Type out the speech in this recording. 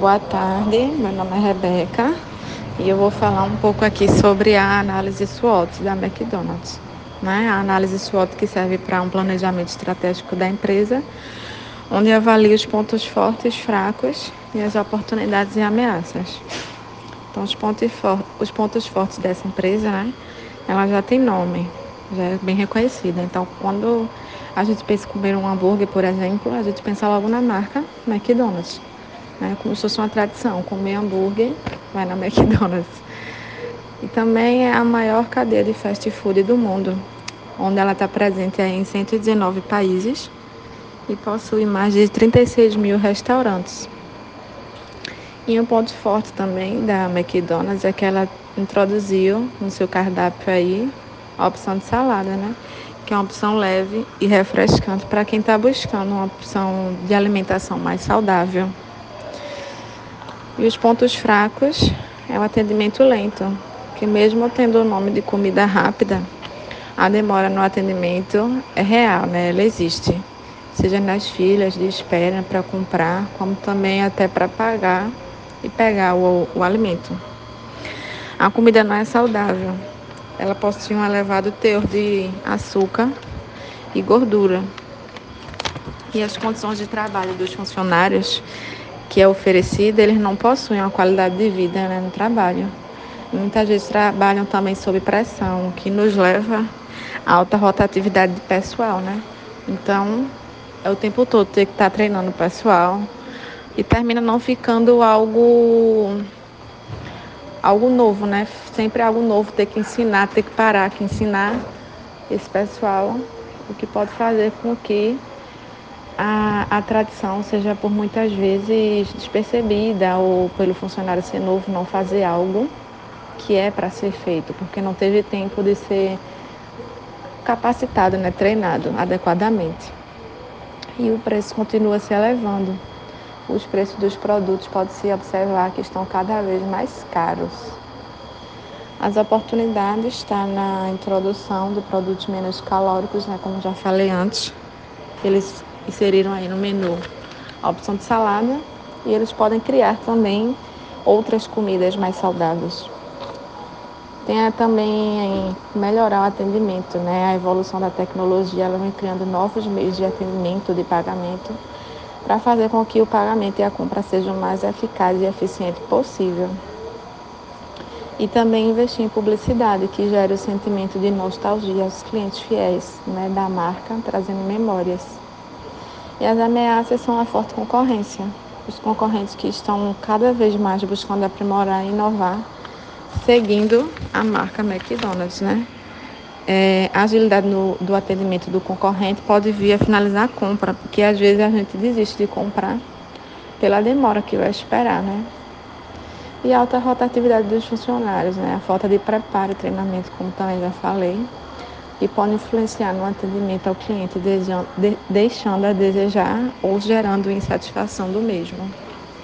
Boa tarde, meu nome é Rebeca e eu vou falar um pouco aqui sobre a análise SWOT da McDonald's. Né? A análise SWOT que serve para um planejamento estratégico da empresa, onde avalia os pontos fortes, fracos e as oportunidades e ameaças. Então, os pontos, for os pontos fortes dessa empresa, né? ela já tem nome, já é bem reconhecida. Então, quando a gente pensa em comer um hambúrguer, por exemplo, a gente pensa logo na marca McDonald's né? como se fosse uma tradição, comer hambúrguer, vai na McDonald's. E também é a maior cadeia de fast food do mundo, onde ela está presente em 119 países e possui mais de 36 mil restaurantes. E um ponto forte também da McDonald's é que ela introduziu no seu cardápio aí a opção de salada, né? Que é uma opção leve e refrescante para quem está buscando uma opção de alimentação mais saudável. E os pontos fracos é o atendimento lento, que mesmo tendo o nome de comida rápida, a demora no atendimento é real, né? Ela existe. Seja nas filas de espera para comprar, como também até para pagar e pegar o, o alimento. A comida não é saudável. Ela possui um elevado teor de açúcar e gordura. E as condições de trabalho dos funcionários que é oferecida, eles não possuem uma qualidade de vida né, no trabalho. Muitas vezes trabalham também sob pressão, o que nos leva a alta rotatividade de pessoal, né? Então, é o tempo todo ter que estar treinando o pessoal e termina não ficando algo algo novo, né? Sempre algo novo, ter que ensinar, ter que parar, que ensinar esse pessoal, o que pode fazer com que a, a tradição seja por muitas vezes despercebida ou pelo funcionário ser novo não fazer algo que é para ser feito, porque não teve tempo de ser capacitado, né, treinado adequadamente. E o preço continua se elevando. Os preços dos produtos pode-se observar que estão cada vez mais caros. As oportunidades estão na introdução de produtos menos calóricos, né, como já falei antes. Eles inseriram aí no menu a opção de salada e eles podem criar também outras comidas mais saudáveis. Tem também melhorar o atendimento, né? A evolução da tecnologia, ela vem criando novos meios de atendimento, de pagamento, para fazer com que o pagamento e a compra sejam mais eficazes e eficientes possível. E também investir em publicidade, que gere o sentimento de nostalgia aos clientes fiéis né, da marca, trazendo memórias. E as ameaças são a forte concorrência. Os concorrentes que estão cada vez mais buscando aprimorar e inovar, seguindo a marca McDonald's, né? É, a agilidade no, do atendimento do concorrente pode vir a finalizar a compra, porque às vezes a gente desiste de comprar pela demora que vai esperar, né? E a alta rotatividade dos funcionários, né? A falta de preparo e treinamento, como também já falei, e pode influenciar no atendimento ao cliente, deixando a desejar ou gerando insatisfação do mesmo.